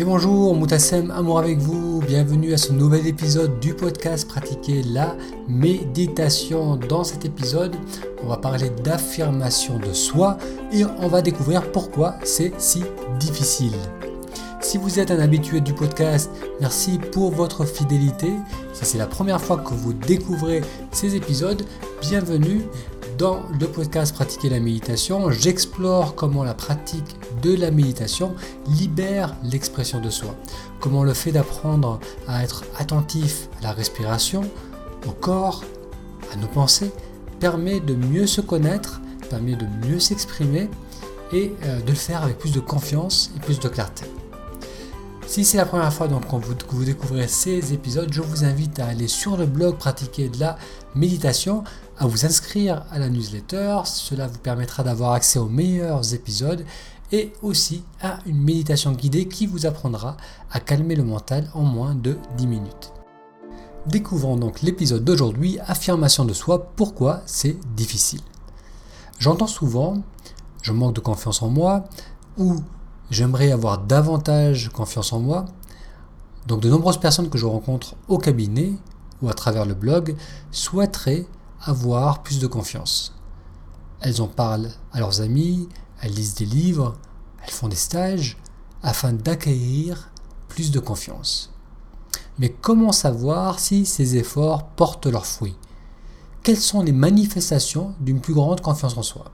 Et bonjour, Moutassem, amour avec vous. Bienvenue à ce nouvel épisode du podcast Pratiquer la méditation. Dans cet épisode, on va parler d'affirmation de soi et on va découvrir pourquoi c'est si difficile. Si vous êtes un habitué du podcast, merci pour votre fidélité. Si c'est la première fois que vous découvrez ces épisodes, bienvenue. Dans le podcast Pratiquer la méditation, j'explore comment la pratique de la méditation libère l'expression de soi. Comment le fait d'apprendre à être attentif à la respiration, au corps, à nos pensées, permet de mieux se connaître, permet de mieux s'exprimer et euh, de le faire avec plus de confiance et plus de clarté. Si c'est la première fois que vous découvrez ces épisodes, je vous invite à aller sur le blog pratiquer de la méditation, à vous inscrire à la newsletter. Cela vous permettra d'avoir accès aux meilleurs épisodes et aussi à une méditation guidée qui vous apprendra à calmer le mental en moins de 10 minutes. Découvrons donc l'épisode d'aujourd'hui, affirmation de soi, pourquoi c'est difficile. J'entends souvent, je manque de confiance en moi, ou j'aimerais avoir davantage confiance en moi. Donc de nombreuses personnes que je rencontre au cabinet ou à travers le blog souhaiteraient avoir plus de confiance. Elles en parlent à leurs amis, elles lisent des livres, elles font des stages afin d'acquérir plus de confiance. Mais comment savoir si ces efforts portent leurs fruits? Quelles sont les manifestations d'une plus grande confiance en soi?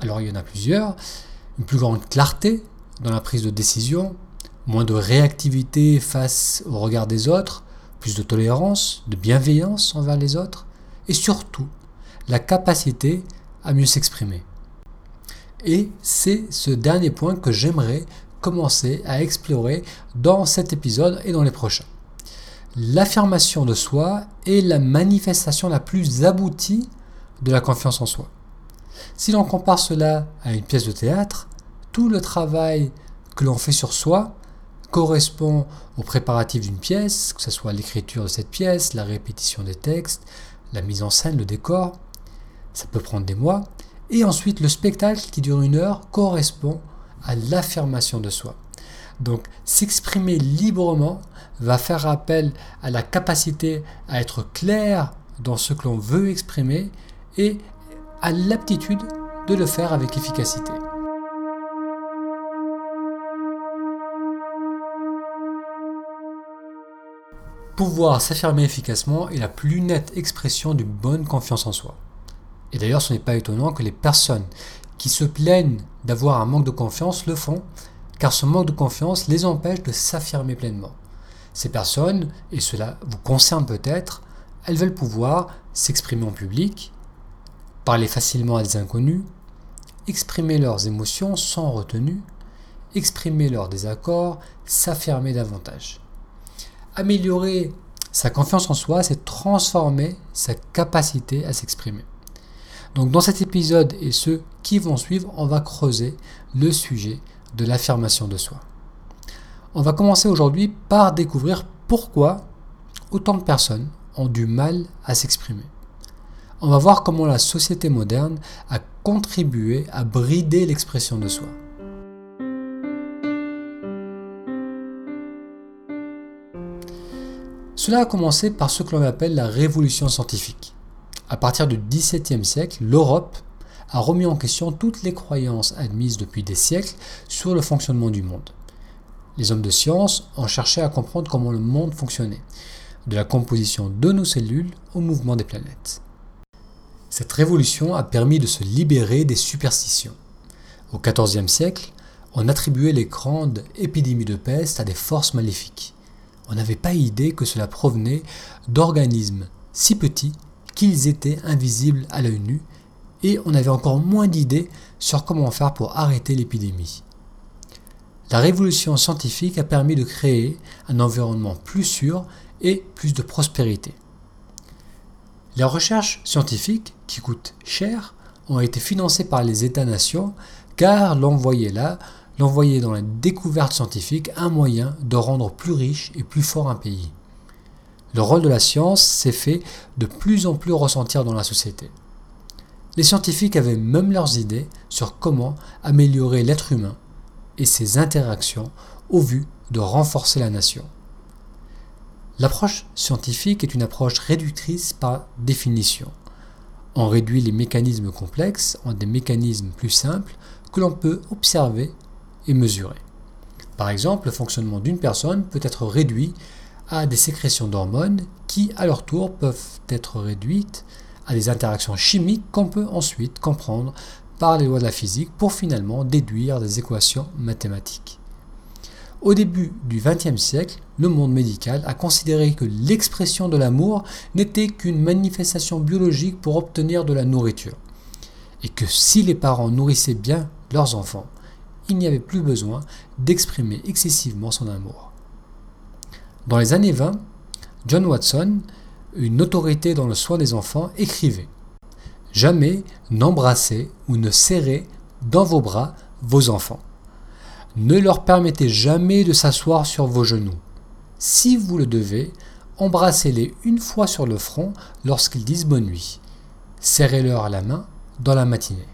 Alors il y en a plusieurs. Une plus grande clarté dans la prise de décision, moins de réactivité face au regard des autres, plus de tolérance, de bienveillance envers les autres, et surtout la capacité à mieux s'exprimer. Et c'est ce dernier point que j'aimerais commencer à explorer dans cet épisode et dans les prochains. L'affirmation de soi est la manifestation la plus aboutie de la confiance en soi. Si l'on compare cela à une pièce de théâtre, tout le travail que l'on fait sur soi correspond au préparatif d'une pièce, que ce soit l'écriture de cette pièce, la répétition des textes, la mise en scène, le décor. Ça peut prendre des mois. Et ensuite, le spectacle qui dure une heure correspond à l'affirmation de soi. Donc, s'exprimer librement va faire appel à la capacité à être clair dans ce que l'on veut exprimer et à l'aptitude de le faire avec efficacité. Pouvoir s'affirmer efficacement est la plus nette expression d'une bonne confiance en soi. Et d'ailleurs, ce n'est pas étonnant que les personnes qui se plaignent d'avoir un manque de confiance le font, car ce manque de confiance les empêche de s'affirmer pleinement. Ces personnes, et cela vous concerne peut-être, elles veulent pouvoir s'exprimer en public, parler facilement à des inconnus, exprimer leurs émotions sans retenue, exprimer leurs désaccords, s'affirmer davantage. Améliorer sa confiance en soi, c'est transformer sa capacité à s'exprimer. Donc dans cet épisode et ceux qui vont suivre, on va creuser le sujet de l'affirmation de soi. On va commencer aujourd'hui par découvrir pourquoi autant de personnes ont du mal à s'exprimer. On va voir comment la société moderne a contribué à brider l'expression de soi. Cela a commencé par ce que l'on appelle la révolution scientifique. À partir du XVIIe siècle, l'Europe a remis en question toutes les croyances admises depuis des siècles sur le fonctionnement du monde. Les hommes de science ont cherché à comprendre comment le monde fonctionnait, de la composition de nos cellules au mouvement des planètes. Cette révolution a permis de se libérer des superstitions. Au XIVe siècle, on attribuait les grandes épidémies de peste à des forces maléfiques on n'avait pas idée que cela provenait d'organismes si petits qu'ils étaient invisibles à l'œil nu, et on avait encore moins d'idées sur comment faire pour arrêter l'épidémie. La révolution scientifique a permis de créer un environnement plus sûr et plus de prospérité. Les recherches scientifiques, qui coûtent cher, ont été financées par les États-nations car l'on voyait là l'envoyer dans la découverte scientifique un moyen de rendre plus riche et plus fort un pays. Le rôle de la science s'est fait de plus en plus ressentir dans la société. Les scientifiques avaient même leurs idées sur comment améliorer l'être humain et ses interactions au vu de renforcer la nation. L'approche scientifique est une approche réductrice par définition. On réduit les mécanismes complexes en des mécanismes plus simples que l'on peut observer et mesurer. Par exemple, le fonctionnement d'une personne peut être réduit à des sécrétions d'hormones qui, à leur tour, peuvent être réduites à des interactions chimiques qu'on peut ensuite comprendre par les lois de la physique pour finalement déduire des équations mathématiques. Au début du XXe siècle, le monde médical a considéré que l'expression de l'amour n'était qu'une manifestation biologique pour obtenir de la nourriture, et que si les parents nourrissaient bien leurs enfants, il n'y avait plus besoin d'exprimer excessivement son amour. Dans les années 20, John Watson, une autorité dans le soin des enfants, écrivait Jamais n'embrassez ou ne serrez dans vos bras vos enfants. Ne leur permettez jamais de s'asseoir sur vos genoux. Si vous le devez, embrassez-les une fois sur le front lorsqu'ils disent bonne nuit. Serrez-leur la main dans la matinée.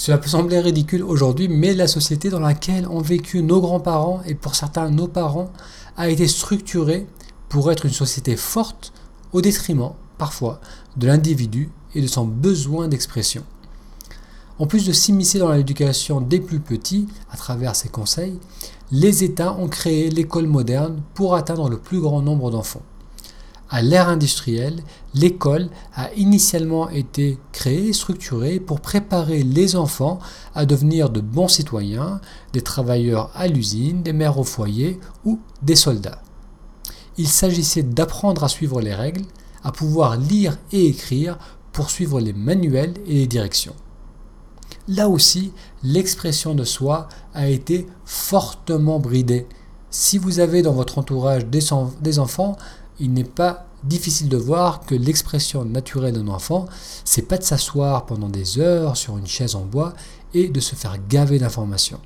Cela peut sembler ridicule aujourd'hui, mais la société dans laquelle ont vécu nos grands-parents et pour certains nos parents a été structurée pour être une société forte au détriment, parfois, de l'individu et de son besoin d'expression. En plus de s'immiscer dans l'éducation des plus petits à travers ces conseils, les États ont créé l'école moderne pour atteindre le plus grand nombre d'enfants. À l'ère industrielle, l'école a initialement été créée et structurée pour préparer les enfants à devenir de bons citoyens, des travailleurs à l'usine, des mères au foyer ou des soldats. Il s'agissait d'apprendre à suivre les règles, à pouvoir lire et écrire pour suivre les manuels et les directions. Là aussi, l'expression de soi a été fortement bridée. Si vous avez dans votre entourage des, enfants, il n'est pas difficile de voir que l'expression naturelle d'un enfant, c'est pas de s'asseoir pendant des heures sur une chaise en bois et de se faire gaver d'informations.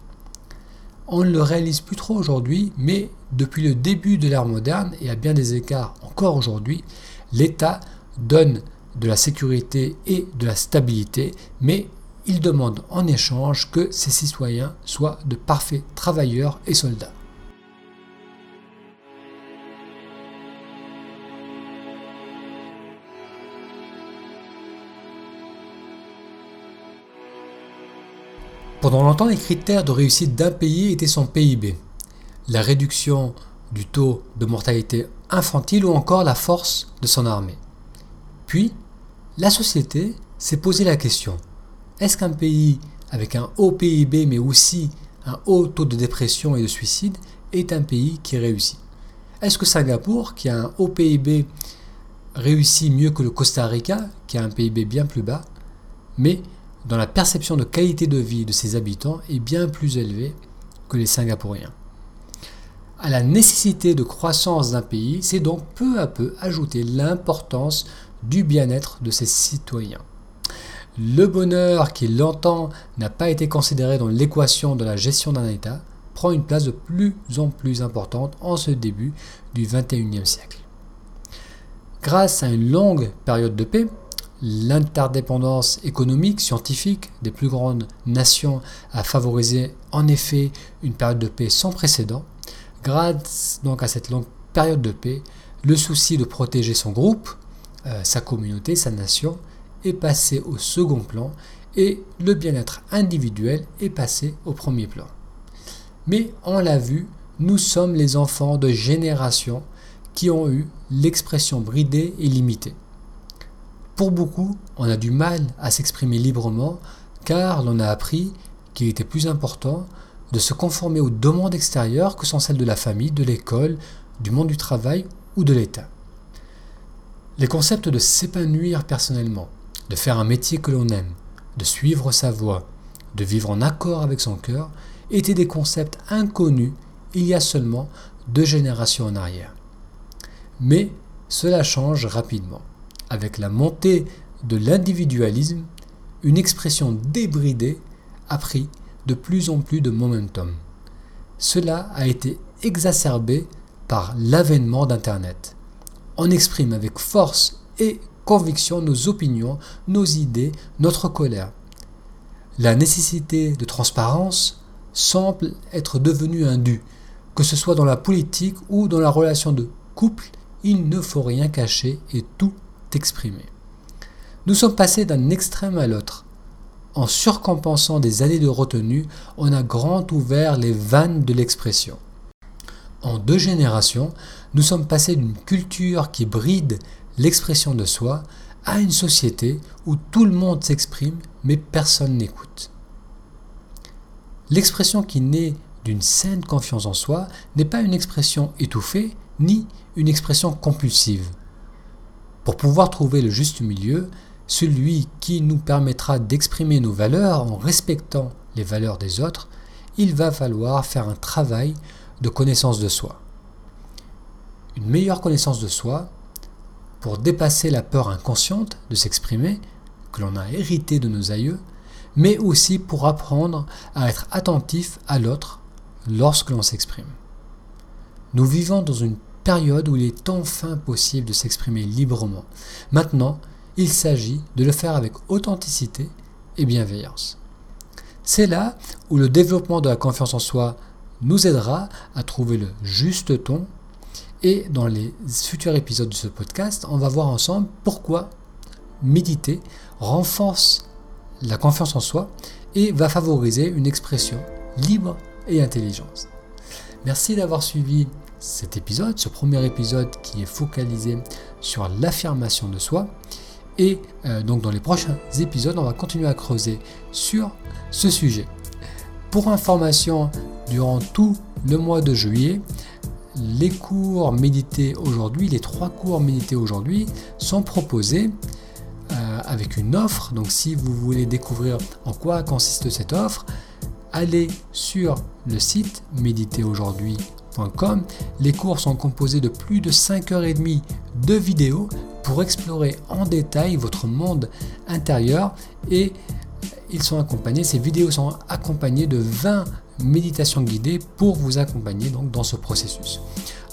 On ne le réalise plus trop aujourd'hui, mais depuis le début de l'ère moderne et à bien des écarts encore aujourd'hui, l'État donne de la sécurité et de la stabilité, mais il demande en échange que ses citoyens soient de parfaits travailleurs et soldats. Pendant longtemps, les critères de réussite d'un pays étaient son PIB, la réduction du taux de mortalité infantile ou encore la force de son armée. Puis, la société s'est posé la question est-ce qu'un pays avec un haut PIB mais aussi un haut taux de dépression et de suicide est un pays qui réussit? Est-ce que Singapour, qui a un haut PIB, réussit mieux que le Costa Rica, qui a un PIB bien plus bas, mais dans la perception de qualité de vie de ses habitants est bien plus élevée que les Singapouriens à la nécessité de croissance d'un pays, c'est donc peu à peu ajouter l'importance du bien-être de ses citoyens. Le bonheur qui longtemps n'a pas été considéré dans l'équation de la gestion d'un État prend une place de plus en plus importante en ce début du XXIe siècle. Grâce à une longue période de paix, l'interdépendance économique, scientifique des plus grandes nations a favorisé en effet une période de paix sans précédent. Grâce donc à cette longue période de paix, le souci de protéger son groupe, euh, sa communauté, sa nation, est passé au second plan et le bien-être individuel est passé au premier plan. Mais on l'a vu, nous sommes les enfants de générations qui ont eu l'expression bridée et limitée. Pour beaucoup, on a du mal à s'exprimer librement car l'on a appris qu'il était plus important de se conformer aux demandes extérieures que sont celles de la famille, de l'école, du monde du travail ou de l'État. Les concepts de s'épanouir personnellement, de faire un métier que l'on aime, de suivre sa voie, de vivre en accord avec son cœur, étaient des concepts inconnus il y a seulement deux générations en arrière. Mais cela change rapidement. Avec la montée de l'individualisme, une expression débridée a pris de plus en plus de momentum. Cela a été exacerbé par l'avènement d'Internet. On exprime avec force et conviction nos opinions, nos idées, notre colère. La nécessité de transparence semble être devenu un dû. Que ce soit dans la politique ou dans la relation de couple, il ne faut rien cacher et tout Nous sommes passés d'un extrême à l'autre. En surcompensant des années de retenue, on a grand ouvert les vannes de l'expression. En deux générations, nous sommes passés d'une culture qui bride l'expression de soi à une société où tout le monde s'exprime mais personne n'écoute. L'expression qui naît d'une saine confiance en soi n'est pas une expression étouffée ni une expression compulsive. Pour pouvoir trouver le juste milieu, celui qui nous permettra d'exprimer nos valeurs en respectant les valeurs des autres, il va falloir faire un travail de connaissance de soi. Une meilleure connaissance de soi pour dépasser la peur inconsciente de s'exprimer, que l'on a hérité de nos aïeux, mais aussi pour apprendre à être attentif à l'autre lorsque l'on s'exprime. Nous vivons dans une période où il est enfin possible de s'exprimer librement. Maintenant, il s'agit de le faire avec authenticité et bienveillance. C'est là où le développement de la confiance en soi nous aidera à trouver le juste ton. Et dans les futurs épisodes de ce podcast, on va voir ensemble pourquoi méditer renforce la confiance en soi et va favoriser une expression libre et intelligente. Merci d'avoir suivi cet épisode, ce premier épisode qui est focalisé sur l'affirmation de soi. Et euh, donc dans les prochains épisodes, on va continuer à creuser sur ce sujet. Pour information, durant tout le mois de juillet, les cours médités aujourd'hui, les trois cours médités aujourd'hui sont proposés euh, avec une offre. Donc si vous voulez découvrir en quoi consiste cette offre, allez sur le site Les cours sont composés de plus de 5h30 de vidéos pour explorer en détail votre monde intérieur et ils sont accompagnés, ces vidéos sont accompagnées de 20 méditations guidées pour vous accompagner donc dans ce processus.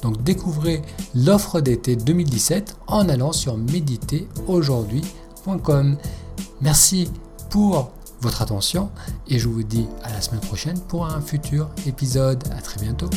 Donc découvrez l'offre d'été 2017 en allant sur méditeraujourd'hui.com. Merci pour votre attention et je vous dis à la semaine prochaine pour un futur épisode. À très bientôt.